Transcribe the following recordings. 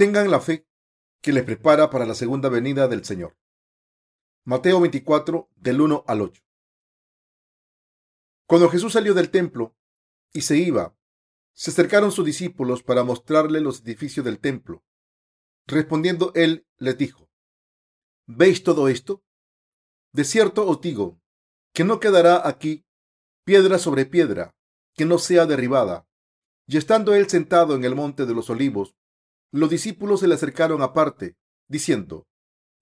tengan la fe que les prepara para la segunda venida del Señor. Mateo 24, del 1 al 8. Cuando Jesús salió del templo y se iba, se acercaron sus discípulos para mostrarle los edificios del templo. Respondiendo él, les dijo, ¿Veis todo esto? De cierto os digo, que no quedará aquí piedra sobre piedra que no sea derribada. Y estando él sentado en el monte de los olivos, los discípulos se le acercaron aparte, diciendo,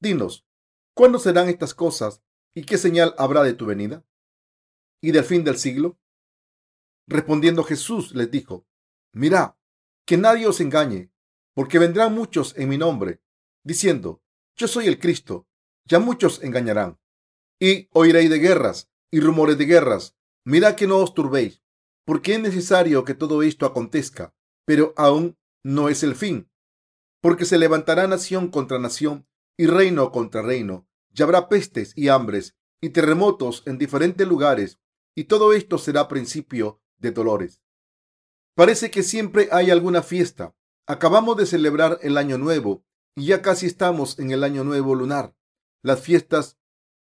Dinos, ¿cuándo serán estas cosas y qué señal habrá de tu venida? ¿Y del fin del siglo? Respondiendo Jesús les dijo, Mirad, que nadie os engañe, porque vendrán muchos en mi nombre, diciendo, Yo soy el Cristo, ya muchos engañarán. Y oiréis de guerras y rumores de guerras. Mirad que no os turbéis, porque es necesario que todo esto acontezca, pero aún no es el fin, porque se levantará nación contra nación y reino contra reino, y habrá pestes y hambres y terremotos en diferentes lugares, y todo esto será principio de dolores. Parece que siempre hay alguna fiesta. Acabamos de celebrar el Año Nuevo y ya casi estamos en el Año Nuevo lunar. Las fiestas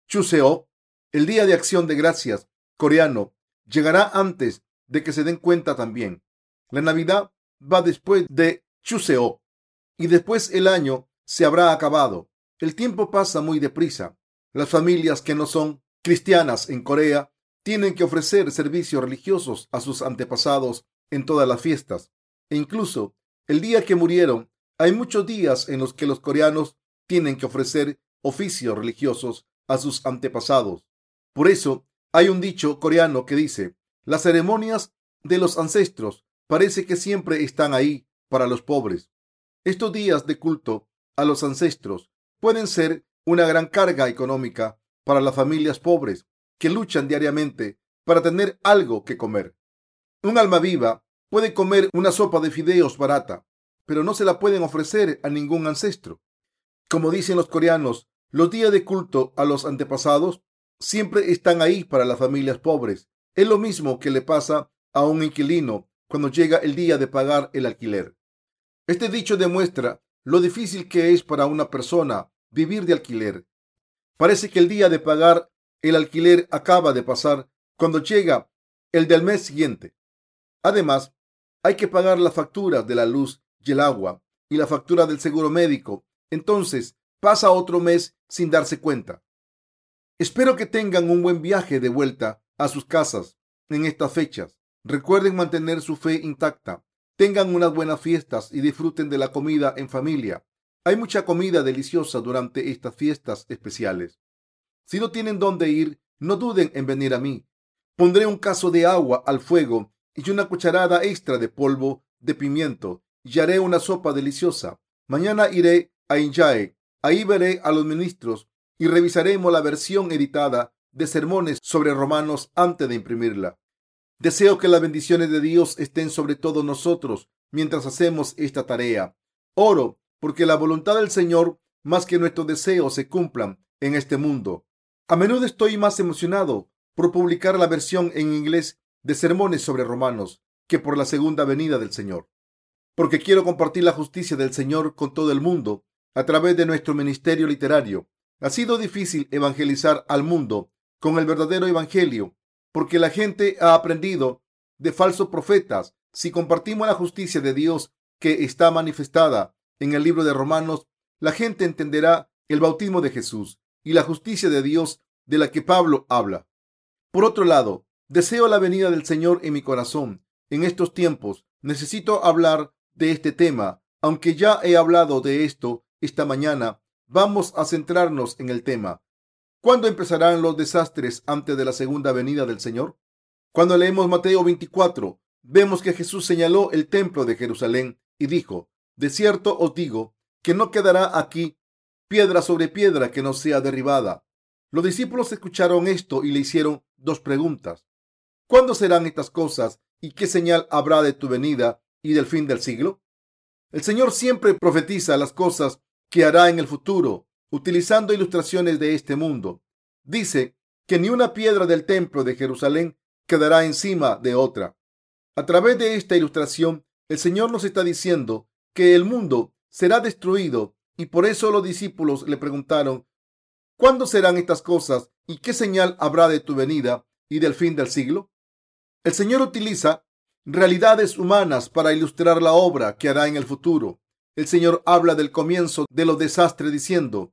Chuseo, el Día de Acción de Gracias coreano, llegará antes de que se den cuenta también. La Navidad va después de Chuseo y después el año se habrá acabado. El tiempo pasa muy deprisa. Las familias que no son cristianas en Corea tienen que ofrecer servicios religiosos a sus antepasados en todas las fiestas. E incluso el día que murieron, hay muchos días en los que los coreanos tienen que ofrecer oficios religiosos a sus antepasados. Por eso hay un dicho coreano que dice, las ceremonias de los ancestros parece que siempre están ahí para los pobres. Estos días de culto a los ancestros pueden ser una gran carga económica para las familias pobres que luchan diariamente para tener algo que comer. Un alma viva puede comer una sopa de fideos barata, pero no se la pueden ofrecer a ningún ancestro. Como dicen los coreanos, los días de culto a los antepasados siempre están ahí para las familias pobres. Es lo mismo que le pasa a un inquilino cuando llega el día de pagar el alquiler. Este dicho demuestra lo difícil que es para una persona vivir de alquiler. Parece que el día de pagar el alquiler acaba de pasar cuando llega el del mes siguiente. Además, hay que pagar las facturas de la luz y el agua y la factura del seguro médico. Entonces, pasa otro mes sin darse cuenta. Espero que tengan un buen viaje de vuelta a sus casas en estas fechas. Recuerden mantener su fe intacta Tengan unas buenas fiestas y disfruten de la comida en familia. Hay mucha comida deliciosa durante estas fiestas especiales. Si no tienen dónde ir, no duden en venir a mí. Pondré un caso de agua al fuego y una cucharada extra de polvo de pimiento y haré una sopa deliciosa. Mañana iré a Injae. Ahí veré a los ministros y revisaremos la versión editada de sermones sobre romanos antes de imprimirla. Deseo que las bendiciones de Dios estén sobre todos nosotros mientras hacemos esta tarea. Oro porque la voluntad del Señor más que nuestros deseos se cumplan en este mundo. A menudo estoy más emocionado por publicar la versión en inglés de sermones sobre romanos que por la segunda venida del Señor. Porque quiero compartir la justicia del Señor con todo el mundo a través de nuestro ministerio literario. Ha sido difícil evangelizar al mundo con el verdadero evangelio porque la gente ha aprendido de falsos profetas. Si compartimos la justicia de Dios que está manifestada en el libro de Romanos, la gente entenderá el bautismo de Jesús y la justicia de Dios de la que Pablo habla. Por otro lado, deseo la venida del Señor en mi corazón. En estos tiempos necesito hablar de este tema. Aunque ya he hablado de esto esta mañana, vamos a centrarnos en el tema. ¿Cuándo empezarán los desastres antes de la segunda venida del Señor? Cuando leemos Mateo 24, vemos que Jesús señaló el templo de Jerusalén y dijo, de cierto os digo que no quedará aquí piedra sobre piedra que no sea derribada. Los discípulos escucharon esto y le hicieron dos preguntas. ¿Cuándo serán estas cosas y qué señal habrá de tu venida y del fin del siglo? El Señor siempre profetiza las cosas que hará en el futuro utilizando ilustraciones de este mundo. Dice que ni una piedra del templo de Jerusalén quedará encima de otra. A través de esta ilustración, el Señor nos está diciendo que el mundo será destruido. Y por eso los discípulos le preguntaron, ¿cuándo serán estas cosas y qué señal habrá de tu venida y del fin del siglo? El Señor utiliza realidades humanas para ilustrar la obra que hará en el futuro. El Señor habla del comienzo de los desastres diciendo,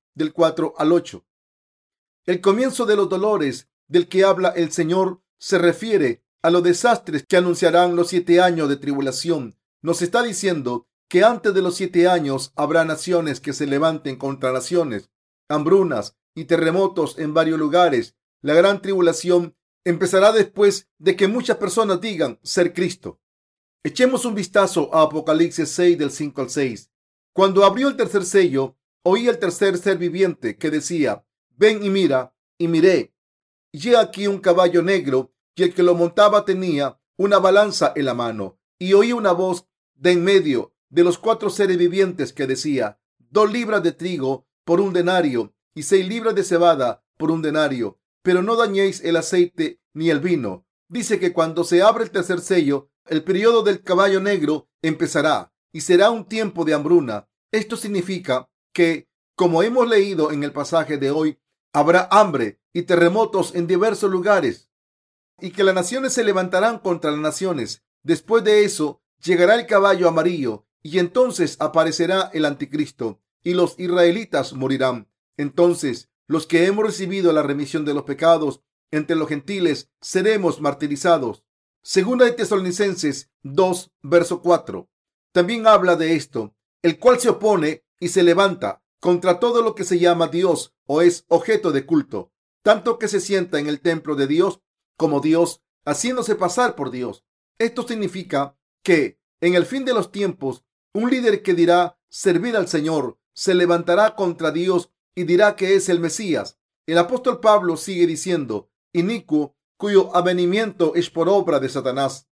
del 4 al 8. El comienzo de los dolores del que habla el Señor se refiere a los desastres que anunciarán los siete años de tribulación. Nos está diciendo que antes de los siete años habrá naciones que se levanten contra naciones, hambrunas y terremotos en varios lugares. La gran tribulación empezará después de que muchas personas digan ser Cristo. Echemos un vistazo a Apocalipsis 6 del 5 al 6. Cuando abrió el tercer sello, oí el tercer ser viviente que decía, ven y mira, y miré. Y he aquí un caballo negro y el que lo montaba tenía una balanza en la mano. Y oí una voz de en medio de los cuatro seres vivientes que decía, dos libras de trigo por un denario y seis libras de cebada por un denario, pero no dañéis el aceite ni el vino. Dice que cuando se abre el tercer sello, el periodo del caballo negro empezará y será un tiempo de hambruna. Esto significa que, como hemos leído en el pasaje de hoy, habrá hambre y terremotos en diversos lugares y que las naciones se levantarán contra las naciones. Después de eso, llegará el caballo amarillo y entonces aparecerá el anticristo y los israelitas morirán. Entonces, los que hemos recibido la remisión de los pecados entre los gentiles seremos martirizados. Segunda de Tesalonicenses 2, verso 4. También habla de esto, el cual se opone y se levanta contra todo lo que se llama Dios o es objeto de culto, tanto que se sienta en el templo de Dios como Dios, haciéndose pasar por Dios. Esto significa que en el fin de los tiempos, un líder que dirá servir al Señor se levantará contra Dios y dirá que es el Mesías. El apóstol Pablo sigue diciendo, inicuo, cuyo avenimiento es por obra de Satanás,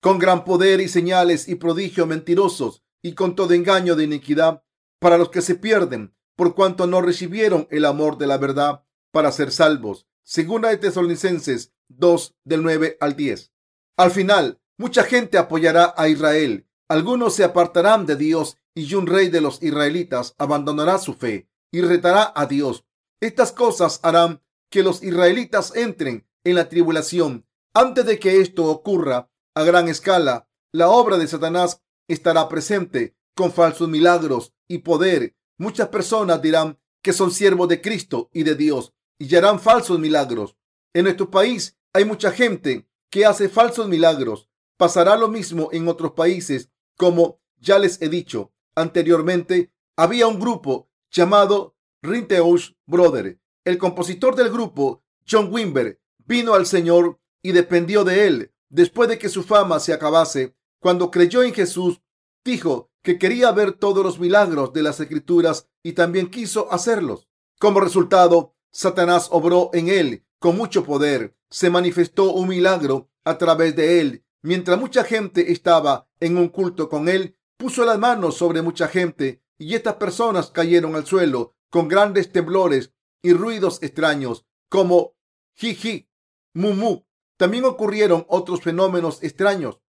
con gran poder y señales y prodigio mentirosos y con todo engaño de iniquidad para los que se pierden, por cuanto no recibieron el amor de la verdad para ser salvos. Segunda de Tesalonicenses 2 del 9 al 10. Al final, mucha gente apoyará a Israel. Algunos se apartarán de Dios y un rey de los israelitas abandonará su fe y retará a Dios. Estas cosas harán que los israelitas entren en la tribulación. Antes de que esto ocurra a gran escala, la obra de Satanás estará presente con falsos milagros y poder. Muchas personas dirán que son siervos de Cristo y de Dios y harán falsos milagros. En nuestro país hay mucha gente que hace falsos milagros. Pasará lo mismo en otros países, como ya les he dicho anteriormente. Había un grupo llamado Rinteus Brother. El compositor del grupo, John Wimber, vino al Señor y dependió de él. Después de que su fama se acabase, cuando creyó en Jesús, dijo que quería ver todos los milagros de las escrituras y también quiso hacerlos. Como resultado, Satanás obró en él con mucho poder. Se manifestó un milagro a través de él. Mientras mucha gente estaba en un culto con él, puso las manos sobre mucha gente y estas personas cayeron al suelo con grandes temblores y ruidos extraños como jiji, mumu. También ocurrieron otros fenómenos extraños.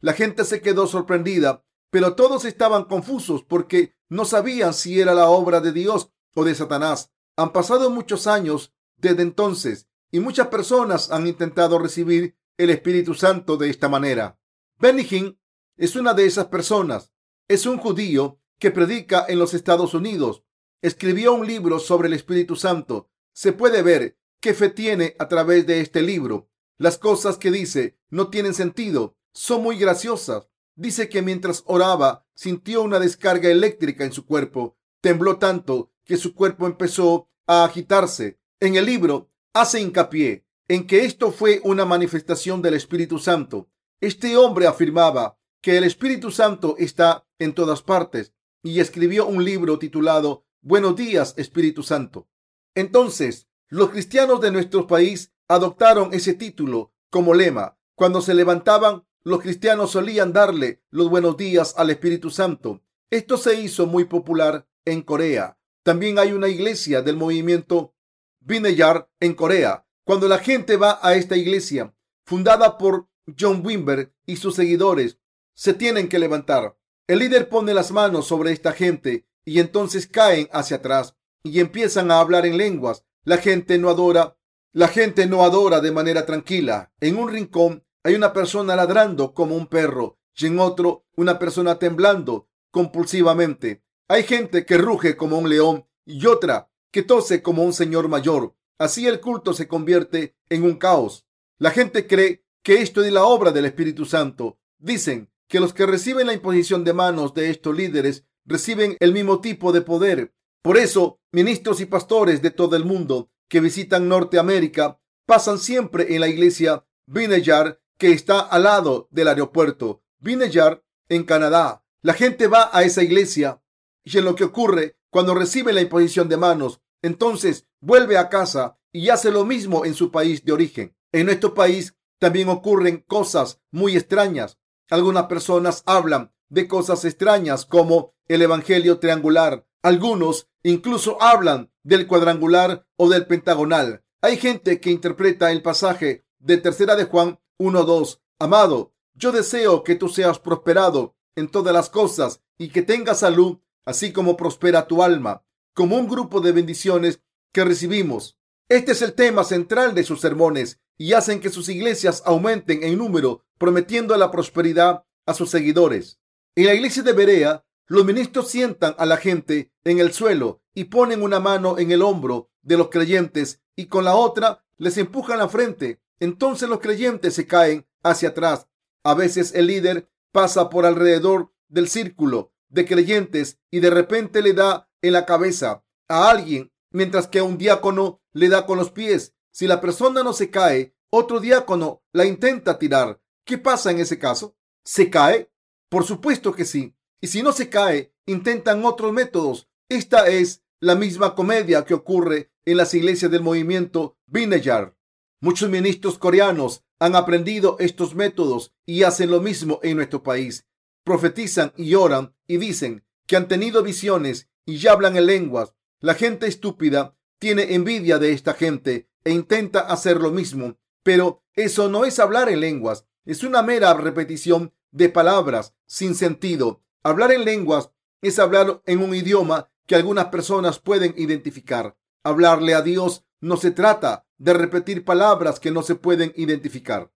La gente se quedó sorprendida, pero todos estaban confusos porque no sabían si era la obra de Dios o de Satanás. Han pasado muchos años desde entonces y muchas personas han intentado recibir el Espíritu Santo de esta manera. Benny es una de esas personas. Es un judío que predica en los Estados Unidos. Escribió un libro sobre el Espíritu Santo. Se puede ver qué fe tiene a través de este libro. Las cosas que dice no tienen sentido. Son muy graciosas. Dice que mientras oraba sintió una descarga eléctrica en su cuerpo. Tembló tanto que su cuerpo empezó a agitarse. En el libro hace hincapié en que esto fue una manifestación del Espíritu Santo. Este hombre afirmaba que el Espíritu Santo está en todas partes y escribió un libro titulado Buenos días, Espíritu Santo. Entonces, los cristianos de nuestro país adoptaron ese título como lema. Cuando se levantaban, los cristianos solían darle los buenos días al Espíritu Santo. Esto se hizo muy popular en Corea. También hay una iglesia del movimiento Vineyard en Corea. Cuando la gente va a esta iglesia, fundada por John Wimber y sus seguidores, se tienen que levantar. El líder pone las manos sobre esta gente y entonces caen hacia atrás y empiezan a hablar en lenguas. La gente no adora, la gente no adora de manera tranquila. En un rincón hay una persona ladrando como un perro y en otro una persona temblando compulsivamente. Hay gente que ruge como un león y otra que tose como un señor mayor. Así el culto se convierte en un caos. La gente cree que esto es la obra del Espíritu Santo. Dicen que los que reciben la imposición de manos de estos líderes reciben el mismo tipo de poder. Por eso, ministros y pastores de todo el mundo que visitan Norteamérica pasan siempre en la iglesia Vineyard que está al lado del aeropuerto Vineyard en Canadá. La gente va a esa iglesia y en lo que ocurre cuando recibe la imposición de manos, entonces vuelve a casa y hace lo mismo en su país de origen. En nuestro país también ocurren cosas muy extrañas. Algunas personas hablan de cosas extrañas como el Evangelio triangular. Algunos incluso hablan del cuadrangular o del pentagonal. Hay gente que interpreta el pasaje de Tercera de Juan 1.2. Amado, yo deseo que tú seas prosperado en todas las cosas y que tengas salud, así como prospera tu alma, como un grupo de bendiciones que recibimos. Este es el tema central de sus sermones y hacen que sus iglesias aumenten en número, prometiendo la prosperidad a sus seguidores. En la iglesia de Berea, los ministros sientan a la gente en el suelo y ponen una mano en el hombro de los creyentes y con la otra les empujan la frente entonces los creyentes se caen hacia atrás. A veces el líder pasa por alrededor del círculo de creyentes y de repente le da en la cabeza a alguien, mientras que a un diácono le da con los pies. Si la persona no se cae, otro diácono la intenta tirar. ¿Qué pasa en ese caso? ¿Se cae? Por supuesto que sí. Y si no se cae, intentan otros métodos. Esta es la misma comedia que ocurre en las iglesias del movimiento Vineyard. Muchos ministros coreanos han aprendido estos métodos y hacen lo mismo en nuestro país. Profetizan y oran y dicen que han tenido visiones y ya hablan en lenguas. La gente estúpida tiene envidia de esta gente e intenta hacer lo mismo, pero eso no es hablar en lenguas, es una mera repetición de palabras sin sentido. Hablar en lenguas es hablar en un idioma que algunas personas pueden identificar. Hablarle a Dios no se trata de repetir palabras que no se pueden identificar.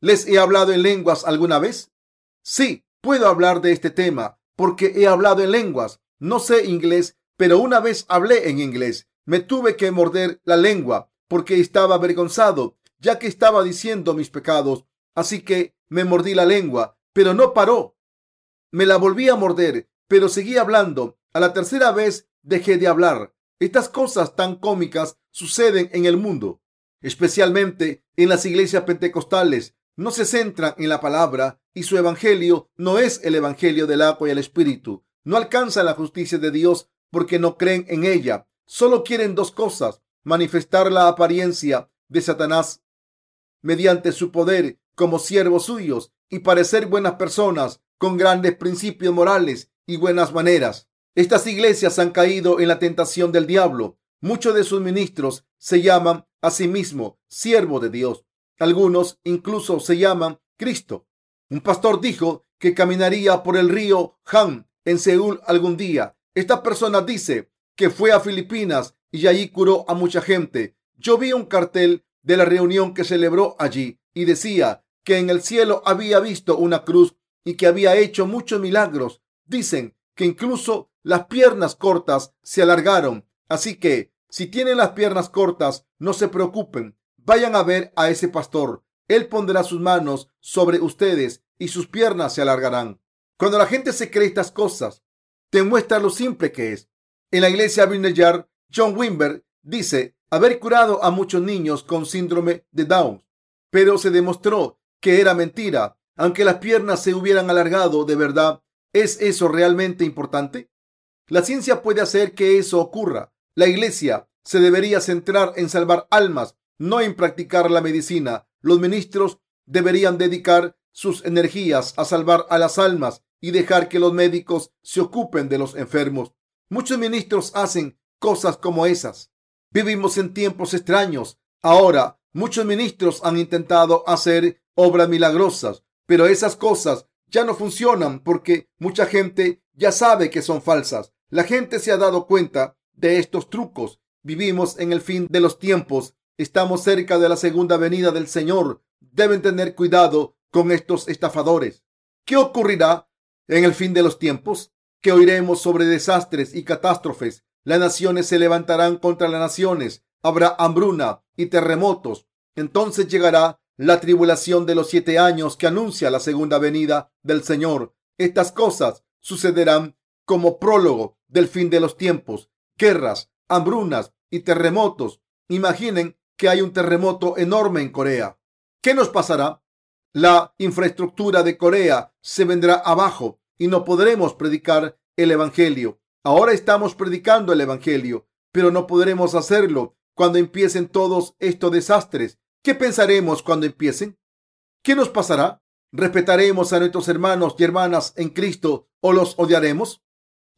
¿Les he hablado en lenguas alguna vez? Sí, puedo hablar de este tema porque he hablado en lenguas. No sé inglés, pero una vez hablé en inglés. Me tuve que morder la lengua porque estaba avergonzado, ya que estaba diciendo mis pecados. Así que me mordí la lengua, pero no paró. Me la volví a morder, pero seguí hablando. A la tercera vez dejé de hablar. Estas cosas tan cómicas suceden en el mundo, especialmente en las iglesias pentecostales. No se centran en la palabra y su evangelio no es el evangelio del agua y el espíritu. No alcanzan la justicia de Dios porque no creen en ella. Solo quieren dos cosas, manifestar la apariencia de Satanás mediante su poder como siervos suyos y parecer buenas personas con grandes principios morales y buenas maneras. Estas iglesias han caído en la tentación del diablo. Muchos de sus ministros se llaman a sí mismos siervo de Dios. Algunos incluso se llaman Cristo. Un pastor dijo que caminaría por el río Han en Seúl algún día. Esta persona dice que fue a Filipinas y allí curó a mucha gente. Yo vi un cartel de la reunión que celebró allí y decía que en el cielo había visto una cruz y que había hecho muchos milagros. Dicen que incluso las piernas cortas se alargaron. Así que, si tienen las piernas cortas, no se preocupen. Vayan a ver a ese pastor. Él pondrá sus manos sobre ustedes y sus piernas se alargarán. Cuando la gente se cree estas cosas, te muestra lo simple que es. En la iglesia Vineyard, John Wimber dice haber curado a muchos niños con síndrome de Down, pero se demostró que era mentira. Aunque las piernas se hubieran alargado de verdad, ¿es eso realmente importante? La ciencia puede hacer que eso ocurra. La iglesia se debería centrar en salvar almas, no en practicar la medicina. Los ministros deberían dedicar sus energías a salvar a las almas y dejar que los médicos se ocupen de los enfermos. Muchos ministros hacen cosas como esas. Vivimos en tiempos extraños. Ahora, muchos ministros han intentado hacer obras milagrosas, pero esas cosas ya no funcionan porque mucha gente ya sabe que son falsas. La gente se ha dado cuenta de estos trucos. Vivimos en el fin de los tiempos. Estamos cerca de la segunda venida del Señor. Deben tener cuidado con estos estafadores. ¿Qué ocurrirá en el fin de los tiempos? Que oiremos sobre desastres y catástrofes. Las naciones se levantarán contra las naciones. Habrá hambruna y terremotos. Entonces llegará la tribulación de los siete años que anuncia la segunda venida del Señor. Estas cosas sucederán como prólogo del fin de los tiempos. Guerras, hambrunas y terremotos. Imaginen que hay un terremoto enorme en Corea. ¿Qué nos pasará? La infraestructura de Corea se vendrá abajo y no podremos predicar el Evangelio. Ahora estamos predicando el Evangelio, pero no podremos hacerlo cuando empiecen todos estos desastres. ¿Qué pensaremos cuando empiecen? ¿Qué nos pasará? ¿Respetaremos a nuestros hermanos y hermanas en Cristo o los odiaremos?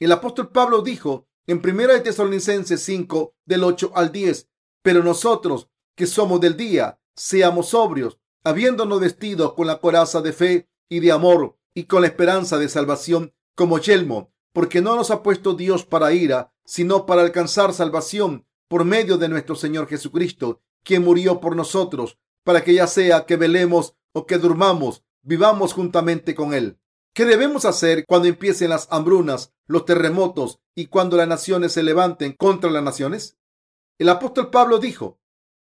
El apóstol Pablo dijo en 1 Tesalonicenses 5 del 8 al 10, pero nosotros que somos del día, seamos sobrios, habiéndonos vestido con la coraza de fe y de amor y con la esperanza de salvación como yelmo, porque no nos ha puesto Dios para ira, sino para alcanzar salvación por medio de nuestro Señor Jesucristo, quien murió por nosotros, para que ya sea que velemos o que durmamos, vivamos juntamente con Él. ¿Qué debemos hacer cuando empiecen las hambrunas, los terremotos y cuando las naciones se levanten contra las naciones? El apóstol Pablo dijo,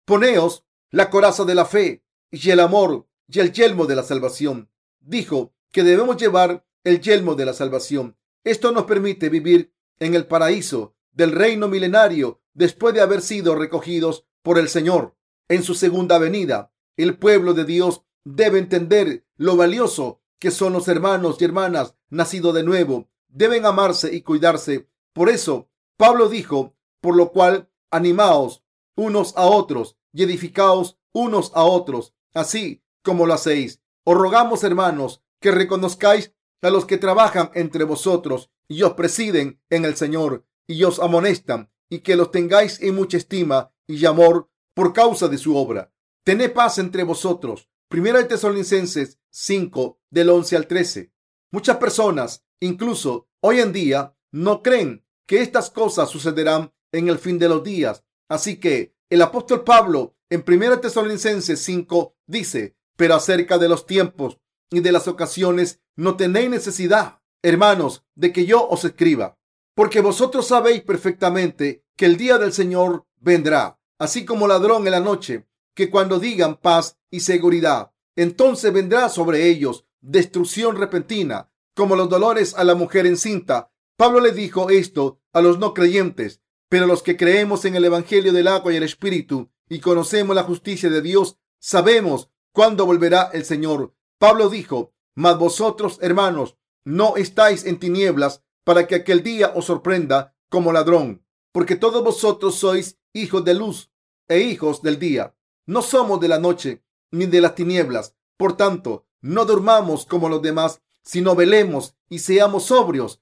Poneos la coraza de la fe y el amor y el yelmo de la salvación. Dijo que debemos llevar el yelmo de la salvación. Esto nos permite vivir en el paraíso del reino milenario después de haber sido recogidos por el Señor en su segunda venida. El pueblo de Dios debe entender lo valioso que son los hermanos y hermanas nacidos de nuevo. Deben amarse y cuidarse. Por eso, Pablo dijo, por lo cual, animaos unos a otros y edificaos unos a otros, así como lo hacéis. Os rogamos, hermanos, que reconozcáis a los que trabajan entre vosotros y os presiden en el Señor y os amonestan y que los tengáis en mucha estima y amor por causa de su obra. Tened paz entre vosotros. Primera de Tesalonicenses 5 del 11 al 13. Muchas personas, incluso hoy en día, no creen que estas cosas sucederán en el fin de los días. Así que el apóstol Pablo en 1 Tesalonicenses 5 dice, pero acerca de los tiempos y de las ocasiones no tenéis necesidad, hermanos, de que yo os escriba, porque vosotros sabéis perfectamente que el día del Señor vendrá, así como ladrón en la noche, que cuando digan paz y seguridad, entonces vendrá sobre ellos destrucción repentina, como los dolores a la mujer encinta. Pablo le dijo esto a los no creyentes, pero los que creemos en el Evangelio del agua y el Espíritu y conocemos la justicia de Dios, sabemos cuándo volverá el Señor. Pablo dijo, mas vosotros, hermanos, no estáis en tinieblas para que aquel día os sorprenda como ladrón, porque todos vosotros sois hijos de luz e hijos del día. No somos de la noche ni de las tinieblas. Por tanto, no durmamos como los demás, sino velemos y seamos sobrios.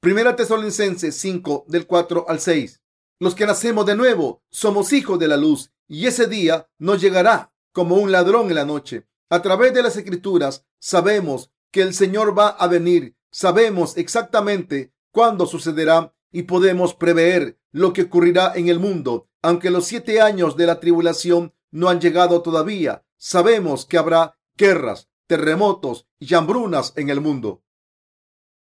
Primera Tesalonicenses 5 del 4 al 6. Los que nacemos de nuevo somos hijos de la luz y ese día nos llegará como un ladrón en la noche. A través de las escrituras sabemos que el Señor va a venir. Sabemos exactamente cuándo sucederá y podemos prever lo que ocurrirá en el mundo. Aunque los siete años de la tribulación no han llegado todavía, sabemos que habrá guerras, terremotos y hambrunas en el mundo.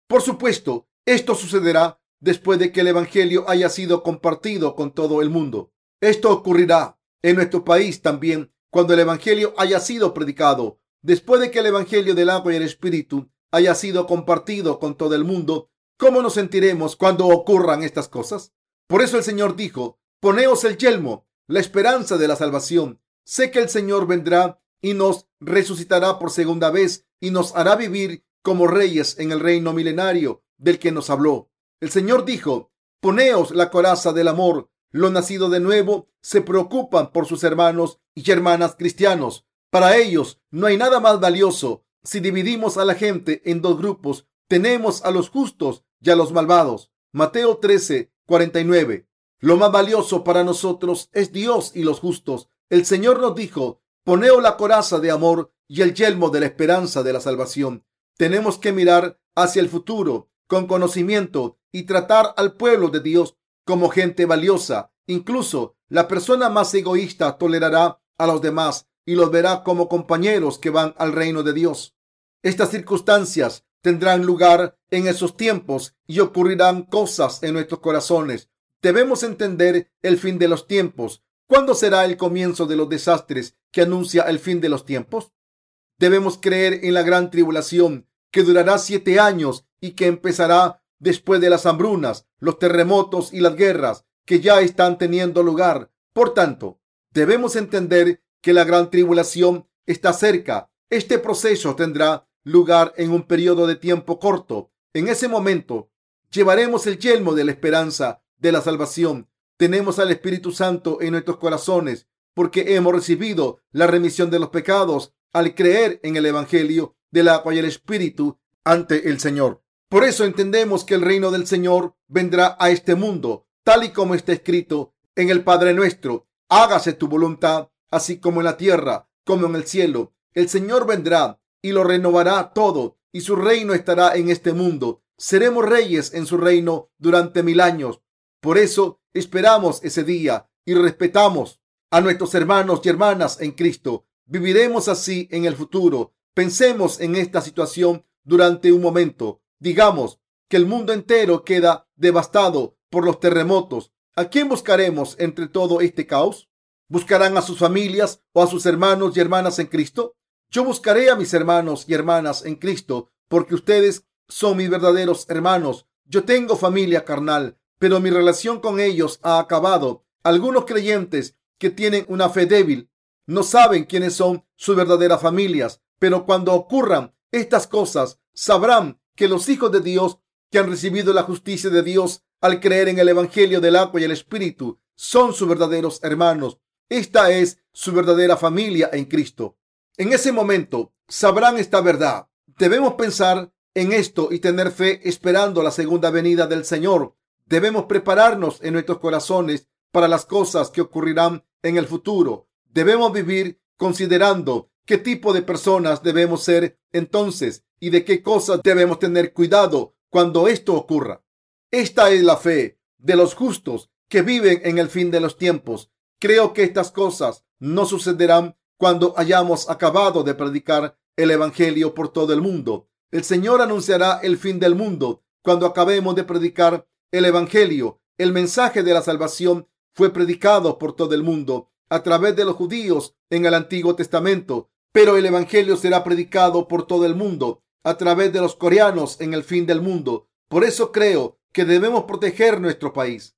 Por supuesto, esto sucederá después de que el Evangelio haya sido compartido con todo el mundo. Esto ocurrirá en nuestro país también cuando el Evangelio haya sido predicado. Después de que el Evangelio del agua y el Espíritu haya sido compartido con todo el mundo, ¿cómo nos sentiremos cuando ocurran estas cosas? Por eso el Señor dijo, poneos el yelmo, la esperanza de la salvación. Sé que el Señor vendrá y nos resucitará por segunda vez y nos hará vivir como reyes en el reino milenario del que nos habló. El Señor dijo, poneos la coraza del amor. Los nacidos de nuevo se preocupan por sus hermanos y hermanas cristianos. Para ellos no hay nada más valioso. Si dividimos a la gente en dos grupos, tenemos a los justos y a los malvados. Mateo 13, 49. Lo más valioso para nosotros es Dios y los justos. El Señor nos dijo, poneo la coraza de amor y el yelmo de la esperanza de la salvación. Tenemos que mirar hacia el futuro con conocimiento y tratar al pueblo de Dios como gente valiosa. Incluso la persona más egoísta tolerará a los demás y los verá como compañeros que van al reino de Dios. Estas circunstancias tendrán lugar en esos tiempos y ocurrirán cosas en nuestros corazones. Debemos entender el fin de los tiempos. ¿Cuándo será el comienzo de los desastres que anuncia el fin de los tiempos? Debemos creer en la gran tribulación que durará siete años y que empezará después de las hambrunas, los terremotos y las guerras que ya están teniendo lugar. Por tanto, debemos entender que la gran tribulación está cerca. Este proceso tendrá lugar en un periodo de tiempo corto. En ese momento, llevaremos el yelmo de la esperanza de la salvación. Tenemos al Espíritu Santo en nuestros corazones porque hemos recibido la remisión de los pecados al creer en el Evangelio del agua y el Espíritu ante el Señor. Por eso entendemos que el reino del Señor vendrá a este mundo, tal y como está escrito en el Padre nuestro. Hágase tu voluntad, así como en la tierra, como en el cielo. El Señor vendrá y lo renovará todo, y su reino estará en este mundo. Seremos reyes en su reino durante mil años. Por eso esperamos ese día y respetamos a nuestros hermanos y hermanas en Cristo. Viviremos así en el futuro. Pensemos en esta situación durante un momento. Digamos que el mundo entero queda devastado por los terremotos. ¿A quién buscaremos entre todo este caos? ¿Buscarán a sus familias o a sus hermanos y hermanas en Cristo? Yo buscaré a mis hermanos y hermanas en Cristo porque ustedes son mis verdaderos hermanos. Yo tengo familia carnal, pero mi relación con ellos ha acabado. Algunos creyentes que tienen una fe débil no saben quiénes son sus verdaderas familias, pero cuando ocurran estas cosas, sabrán que los hijos de Dios que han recibido la justicia de Dios al creer en el Evangelio del agua y el Espíritu son sus verdaderos hermanos. Esta es su verdadera familia en Cristo. En ese momento sabrán esta verdad. Debemos pensar en esto y tener fe esperando la segunda venida del Señor. Debemos prepararnos en nuestros corazones para las cosas que ocurrirán en el futuro. Debemos vivir considerando qué tipo de personas debemos ser entonces y de qué cosas debemos tener cuidado cuando esto ocurra. Esta es la fe de los justos que viven en el fin de los tiempos. Creo que estas cosas no sucederán cuando hayamos acabado de predicar el Evangelio por todo el mundo. El Señor anunciará el fin del mundo cuando acabemos de predicar el Evangelio. El mensaje de la salvación fue predicado por todo el mundo a través de los judíos en el Antiguo Testamento, pero el Evangelio será predicado por todo el mundo a través de los coreanos en el fin del mundo. Por eso creo que debemos proteger nuestro país.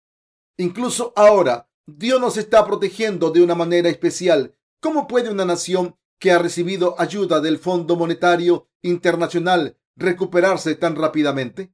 Incluso ahora, Dios nos está protegiendo de una manera especial ¿Cómo puede una nación que ha recibido ayuda del Fondo Monetario Internacional recuperarse tan rápidamente?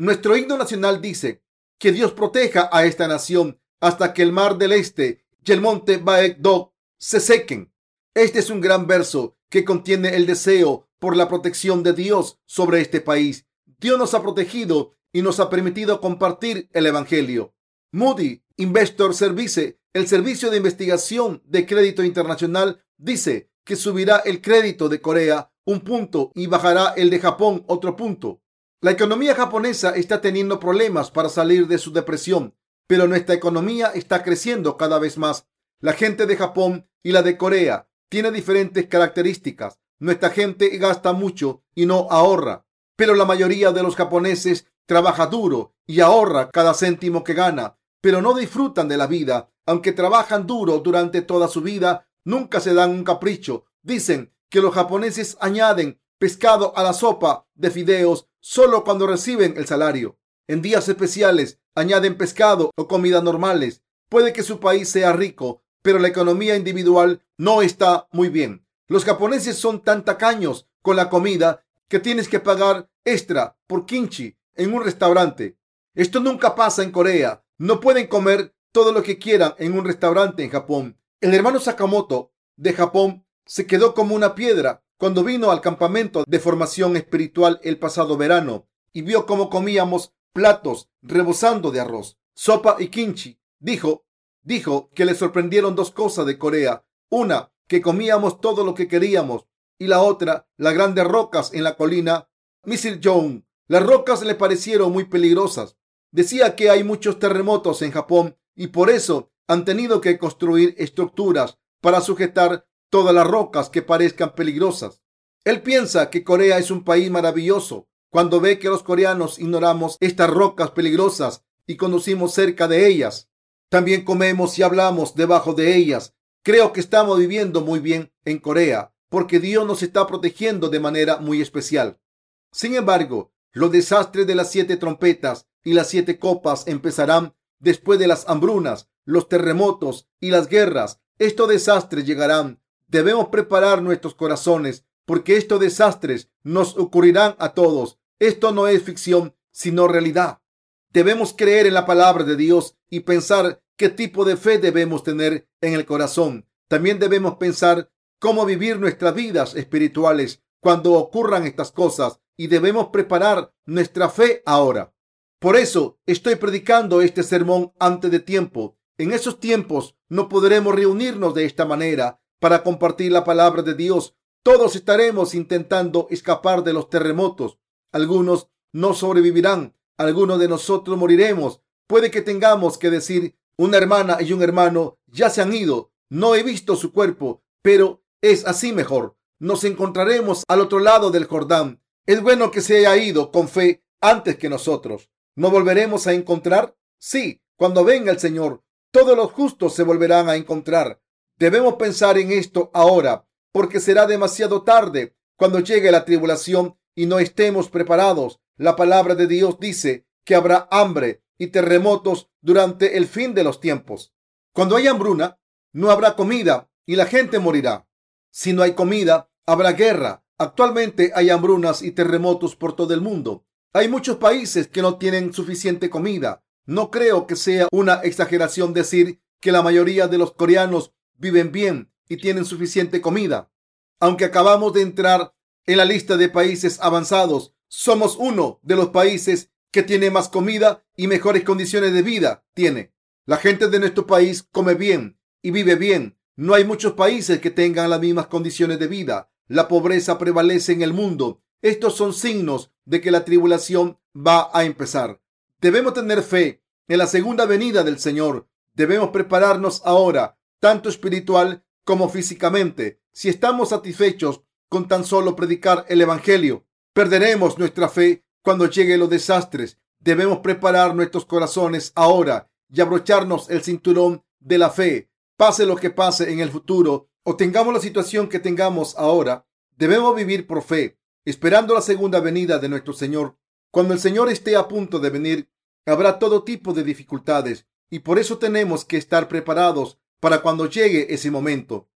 Nuestro himno nacional dice que Dios proteja a esta nación hasta que el mar del este y el monte Baekdo se sequen. Este es un gran verso que contiene el deseo por la protección de Dios sobre este país. Dios nos ha protegido y nos ha permitido compartir el Evangelio. Moody Investor Service el Servicio de Investigación de Crédito Internacional dice que subirá el crédito de Corea un punto y bajará el de Japón otro punto. La economía japonesa está teniendo problemas para salir de su depresión, pero nuestra economía está creciendo cada vez más. La gente de Japón y la de Corea tiene diferentes características. Nuestra gente gasta mucho y no ahorra, pero la mayoría de los japoneses trabaja duro y ahorra cada céntimo que gana, pero no disfrutan de la vida aunque trabajan duro durante toda su vida, nunca se dan un capricho. Dicen que los japoneses añaden pescado a la sopa de fideos solo cuando reciben el salario. En días especiales añaden pescado o comidas normales. Puede que su país sea rico, pero la economía individual no está muy bien. Los japoneses son tan tacaños con la comida que tienes que pagar extra por kimchi en un restaurante. Esto nunca pasa en Corea. No pueden comer todo lo que quieran en un restaurante en Japón. El hermano Sakamoto de Japón se quedó como una piedra cuando vino al campamento de formación espiritual el pasado verano y vio cómo comíamos platos rebosando de arroz, sopa y kimchi. Dijo, dijo que le sorprendieron dos cosas de Corea. Una, que comíamos todo lo que queríamos y la otra, las grandes rocas en la colina Misil-jong. Las rocas le parecieron muy peligrosas. Decía que hay muchos terremotos en Japón y por eso han tenido que construir estructuras para sujetar todas las rocas que parezcan peligrosas. Él piensa que Corea es un país maravilloso cuando ve que los coreanos ignoramos estas rocas peligrosas y conducimos cerca de ellas. También comemos y hablamos debajo de ellas. Creo que estamos viviendo muy bien en Corea porque Dios nos está protegiendo de manera muy especial. Sin embargo, los desastres de las siete trompetas y las siete copas empezarán después de las hambrunas, los terremotos y las guerras. Estos desastres llegarán. Debemos preparar nuestros corazones porque estos desastres nos ocurrirán a todos. Esto no es ficción, sino realidad. Debemos creer en la palabra de Dios y pensar qué tipo de fe debemos tener en el corazón. También debemos pensar cómo vivir nuestras vidas espirituales cuando ocurran estas cosas y debemos preparar nuestra fe ahora. Por eso estoy predicando este sermón antes de tiempo. En esos tiempos no podremos reunirnos de esta manera para compartir la palabra de Dios. Todos estaremos intentando escapar de los terremotos. Algunos no sobrevivirán. Algunos de nosotros moriremos. Puede que tengamos que decir, una hermana y un hermano ya se han ido. No he visto su cuerpo, pero es así mejor. Nos encontraremos al otro lado del Jordán. Es bueno que se haya ido con fe antes que nosotros. ¿No volveremos a encontrar? Sí, cuando venga el Señor, todos los justos se volverán a encontrar. Debemos pensar en esto ahora, porque será demasiado tarde cuando llegue la tribulación y no estemos preparados. La palabra de Dios dice que habrá hambre y terremotos durante el fin de los tiempos. Cuando hay hambruna, no habrá comida y la gente morirá. Si no hay comida, habrá guerra. Actualmente hay hambrunas y terremotos por todo el mundo. Hay muchos países que no tienen suficiente comida. No creo que sea una exageración decir que la mayoría de los coreanos viven bien y tienen suficiente comida. Aunque acabamos de entrar en la lista de países avanzados, somos uno de los países que tiene más comida y mejores condiciones de vida tiene. La gente de nuestro país come bien y vive bien. No hay muchos países que tengan las mismas condiciones de vida. La pobreza prevalece en el mundo estos son signos de que la tribulación va a empezar. Debemos tener fe en la segunda venida del Señor. Debemos prepararnos ahora, tanto espiritual como físicamente. Si estamos satisfechos con tan solo predicar el Evangelio, perderemos nuestra fe cuando lleguen los desastres. Debemos preparar nuestros corazones ahora y abrocharnos el cinturón de la fe. Pase lo que pase en el futuro o tengamos la situación que tengamos ahora, debemos vivir por fe esperando la segunda venida de nuestro Señor. Cuando el Señor esté a punto de venir, habrá todo tipo de dificultades y por eso tenemos que estar preparados para cuando llegue ese momento.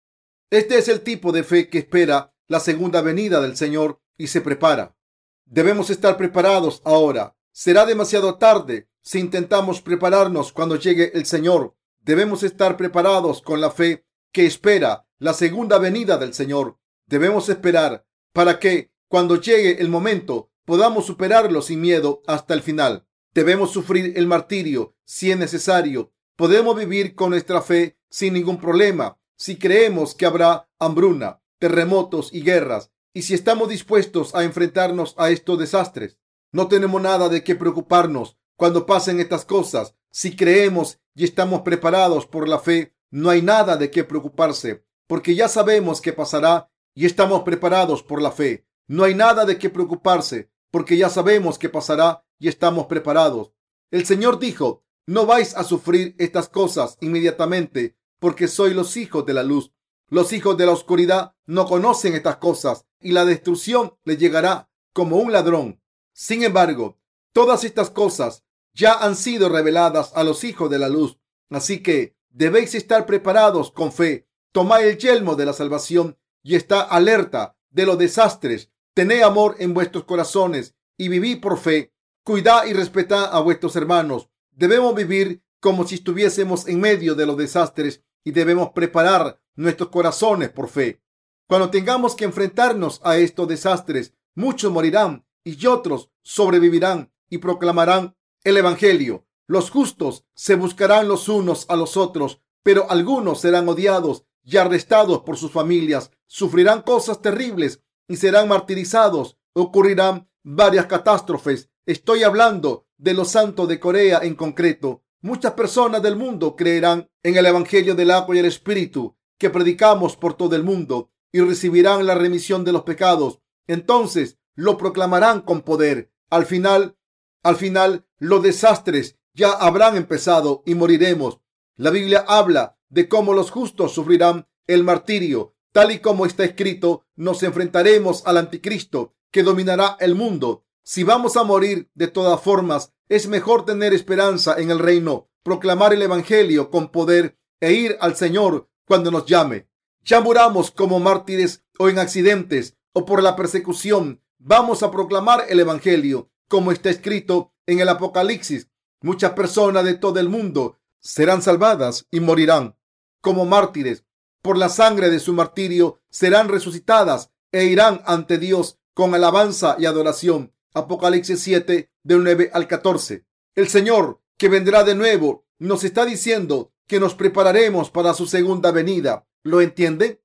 Este es el tipo de fe que espera la segunda venida del Señor y se prepara. Debemos estar preparados ahora. Será demasiado tarde si intentamos prepararnos cuando llegue el Señor. Debemos estar preparados con la fe que espera la segunda venida del Señor. Debemos esperar para que cuando llegue el momento, podamos superarlo sin miedo hasta el final. Debemos sufrir el martirio si es necesario. Podemos vivir con nuestra fe sin ningún problema si creemos que habrá hambruna, terremotos y guerras y si estamos dispuestos a enfrentarnos a estos desastres. No tenemos nada de qué preocuparnos cuando pasen estas cosas. Si creemos y estamos preparados por la fe, no hay nada de qué preocuparse, porque ya sabemos que pasará y estamos preparados por la fe. No hay nada de qué preocuparse, porque ya sabemos qué pasará y estamos preparados. El Señor dijo, no vais a sufrir estas cosas inmediatamente, porque sois los hijos de la luz. Los hijos de la oscuridad no conocen estas cosas y la destrucción les llegará como un ladrón. Sin embargo, todas estas cosas ya han sido reveladas a los hijos de la luz. Así que debéis estar preparados con fe. Tomad el yelmo de la salvación y está alerta de los desastres Tened amor en vuestros corazones y vivid por fe. Cuidad y respetad a vuestros hermanos. Debemos vivir como si estuviésemos en medio de los desastres y debemos preparar nuestros corazones por fe. Cuando tengamos que enfrentarnos a estos desastres, muchos morirán y otros sobrevivirán y proclamarán el Evangelio. Los justos se buscarán los unos a los otros, pero algunos serán odiados y arrestados por sus familias, sufrirán cosas terribles y serán martirizados. Ocurrirán varias catástrofes. Estoy hablando de los santos de Corea en concreto. Muchas personas del mundo creerán en el Evangelio del agua y el Espíritu que predicamos por todo el mundo y recibirán la remisión de los pecados. Entonces lo proclamarán con poder. Al final, al final, los desastres ya habrán empezado y moriremos. La Biblia habla de cómo los justos sufrirán el martirio. Tal y como está escrito, nos enfrentaremos al anticristo que dominará el mundo. Si vamos a morir de todas formas, es mejor tener esperanza en el reino, proclamar el Evangelio con poder e ir al Señor cuando nos llame. Ya muramos como mártires o en accidentes o por la persecución. Vamos a proclamar el Evangelio como está escrito en el Apocalipsis. Muchas personas de todo el mundo serán salvadas y morirán como mártires. Por la sangre de su martirio serán resucitadas e irán ante Dios con alabanza y adoración. Apocalipsis 7, del 9 al 14. El Señor, que vendrá de nuevo, nos está diciendo que nos prepararemos para su segunda venida. ¿Lo entienden?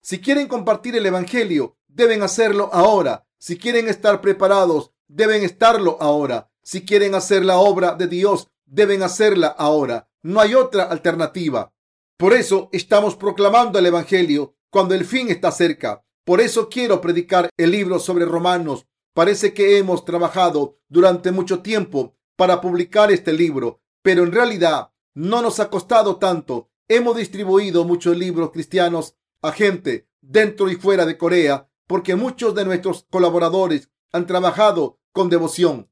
Si quieren compartir el Evangelio, deben hacerlo ahora. Si quieren estar preparados, deben estarlo ahora. Si quieren hacer la obra de Dios, deben hacerla ahora. No hay otra alternativa. Por eso estamos proclamando el Evangelio cuando el fin está cerca. Por eso quiero predicar el libro sobre Romanos. Parece que hemos trabajado durante mucho tiempo para publicar este libro, pero en realidad no nos ha costado tanto. Hemos distribuido muchos libros cristianos a gente dentro y fuera de Corea porque muchos de nuestros colaboradores han trabajado con devoción.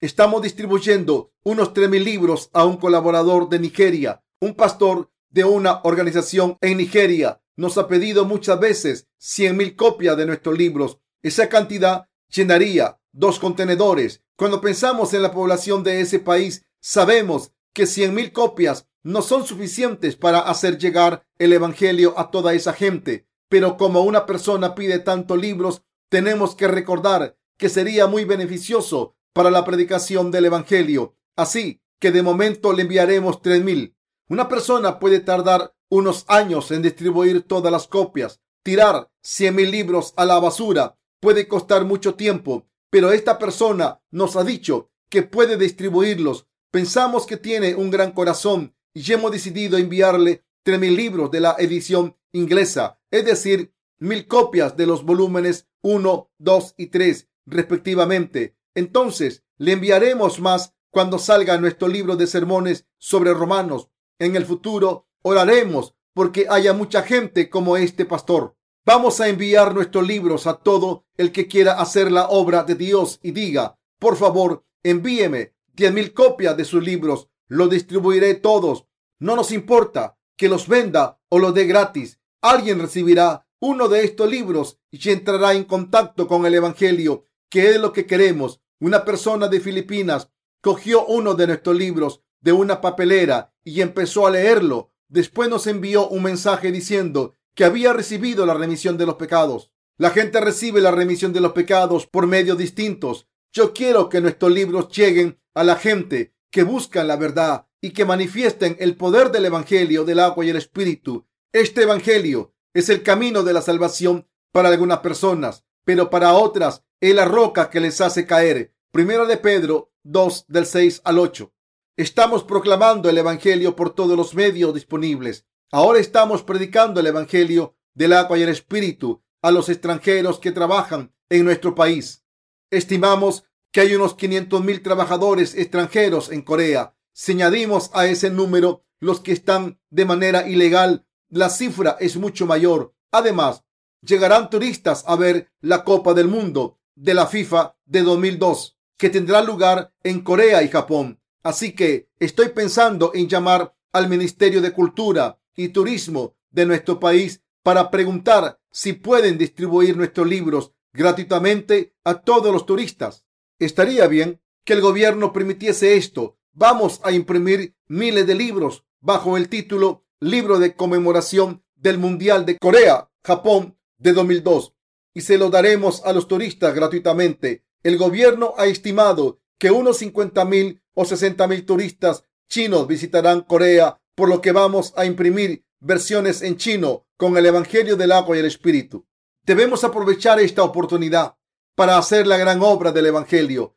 Estamos distribuyendo unos 3.000 libros a un colaborador de Nigeria, un pastor de una organización en Nigeria. Nos ha pedido muchas veces 100.000 copias de nuestros libros. Esa cantidad llenaría dos contenedores. Cuando pensamos en la población de ese país, sabemos que 100.000 copias no son suficientes para hacer llegar el Evangelio a toda esa gente. Pero como una persona pide tantos libros, tenemos que recordar que sería muy beneficioso para la predicación del Evangelio. Así que de momento le enviaremos tres mil. Una persona puede tardar unos años en distribuir todas las copias. Tirar cien mil libros a la basura puede costar mucho tiempo, pero esta persona nos ha dicho que puede distribuirlos. Pensamos que tiene un gran corazón y hemos decidido enviarle tres mil libros de la edición inglesa, es decir, mil copias de los volúmenes 1, 2 y 3 respectivamente. Entonces le enviaremos más cuando salga nuestro libro de sermones sobre romanos. En el futuro oraremos porque haya mucha gente como este pastor. Vamos a enviar nuestros libros a todo el que quiera hacer la obra de Dios y diga, por favor, envíeme diez mil copias de sus libros. Los distribuiré todos. No nos importa que los venda o los dé gratis. Alguien recibirá uno de estos libros y entrará en contacto con el Evangelio ¿Qué es lo que queremos? Una persona de Filipinas cogió uno de nuestros libros de una papelera y empezó a leerlo. Después nos envió un mensaje diciendo que había recibido la remisión de los pecados. La gente recibe la remisión de los pecados por medios distintos. Yo quiero que nuestros libros lleguen a la gente que buscan la verdad y que manifiesten el poder del Evangelio del agua y el Espíritu. Este Evangelio es el camino de la salvación para algunas personas, pero para otras es la roca que les hace caer. Primero de Pedro 2 del 6 al 8. Estamos proclamando el Evangelio por todos los medios disponibles. Ahora estamos predicando el Evangelio del agua y el Espíritu a los extranjeros que trabajan en nuestro país. Estimamos que hay unos 500 mil trabajadores extranjeros en Corea. Si añadimos a ese número los que están de manera ilegal, la cifra es mucho mayor. Además, llegarán turistas a ver la Copa del Mundo de la FIFA de 2002 que tendrá lugar en Corea y Japón. Así que estoy pensando en llamar al Ministerio de Cultura y Turismo de nuestro país para preguntar si pueden distribuir nuestros libros gratuitamente a todos los turistas. Estaría bien que el gobierno permitiese esto, vamos a imprimir miles de libros bajo el título Libro de conmemoración del Mundial de Corea, Japón de 2002 y se lo daremos a los turistas gratuitamente. El gobierno ha estimado que unos 50 mil o 60 mil turistas chinos visitarán Corea, por lo que vamos a imprimir versiones en chino con el Evangelio del agua y el Espíritu. Debemos aprovechar esta oportunidad para hacer la gran obra del Evangelio.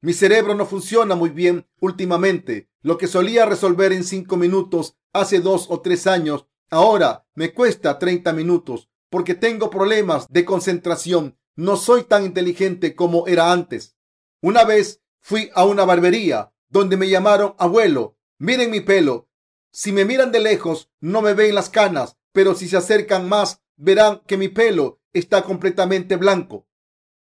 Mi cerebro no funciona muy bien últimamente. Lo que solía resolver en cinco minutos hace dos o tres años, ahora me cuesta 30 minutos porque tengo problemas de concentración. No soy tan inteligente como era antes. Una vez fui a una barbería donde me llamaron abuelo. Miren mi pelo. Si me miran de lejos, no me ven las canas, pero si se acercan más, verán que mi pelo está completamente blanco.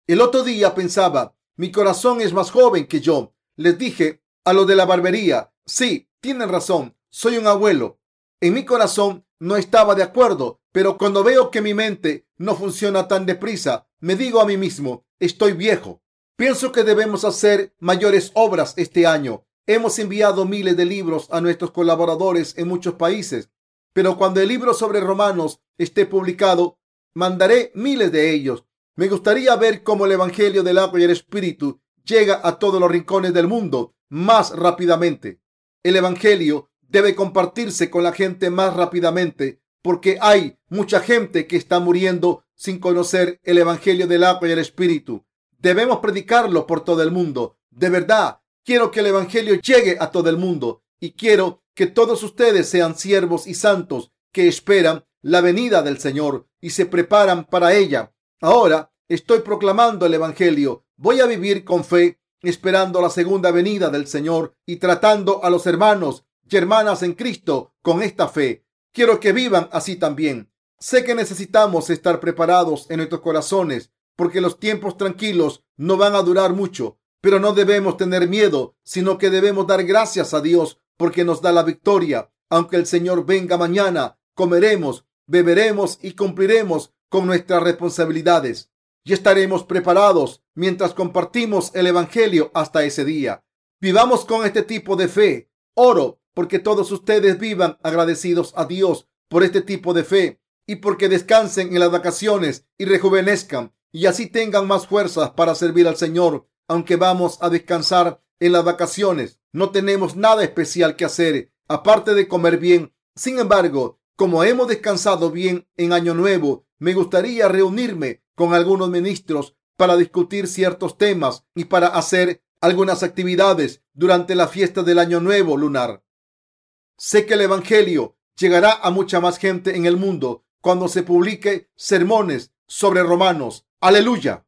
El otro día pensaba, mi corazón es más joven que yo. Les dije a lo de la barbería, sí, tienen razón, soy un abuelo. En mi corazón no estaba de acuerdo, pero cuando veo que mi mente no funciona tan deprisa, me digo a mí mismo, estoy viejo. Pienso que debemos hacer mayores obras este año. Hemos enviado miles de libros a nuestros colaboradores en muchos países, pero cuando el libro sobre Romanos esté publicado, mandaré miles de ellos. Me gustaría ver cómo el Evangelio del agua y el Espíritu llega a todos los rincones del mundo más rápidamente. El Evangelio debe compartirse con la gente más rápidamente porque hay mucha gente que está muriendo sin conocer el Evangelio del agua y el Espíritu. Debemos predicarlo por todo el mundo. De verdad, quiero que el Evangelio llegue a todo el mundo y quiero que todos ustedes sean siervos y santos que esperan la venida del Señor y se preparan para ella. Ahora estoy proclamando el Evangelio. Voy a vivir con fe, esperando la segunda venida del Señor y tratando a los hermanos y hermanas en Cristo con esta fe. Quiero que vivan así también. Sé que necesitamos estar preparados en nuestros corazones porque los tiempos tranquilos no van a durar mucho, pero no debemos tener miedo, sino que debemos dar gracias a Dios porque nos da la victoria. Aunque el Señor venga mañana, comeremos, beberemos y cumpliremos con nuestras responsabilidades y estaremos preparados mientras compartimos el Evangelio hasta ese día. Vivamos con este tipo de fe. Oro porque todos ustedes vivan agradecidos a Dios por este tipo de fe y porque descansen en las vacaciones y rejuvenezcan y así tengan más fuerzas para servir al Señor. Aunque vamos a descansar en las vacaciones, no tenemos nada especial que hacer aparte de comer bien. Sin embargo, como hemos descansado bien en Año Nuevo, me gustaría reunirme con algunos ministros para discutir ciertos temas y para hacer algunas actividades durante la fiesta del Año Nuevo lunar. Sé que el Evangelio llegará a mucha más gente en el mundo cuando se publique sermones sobre romanos. Aleluya.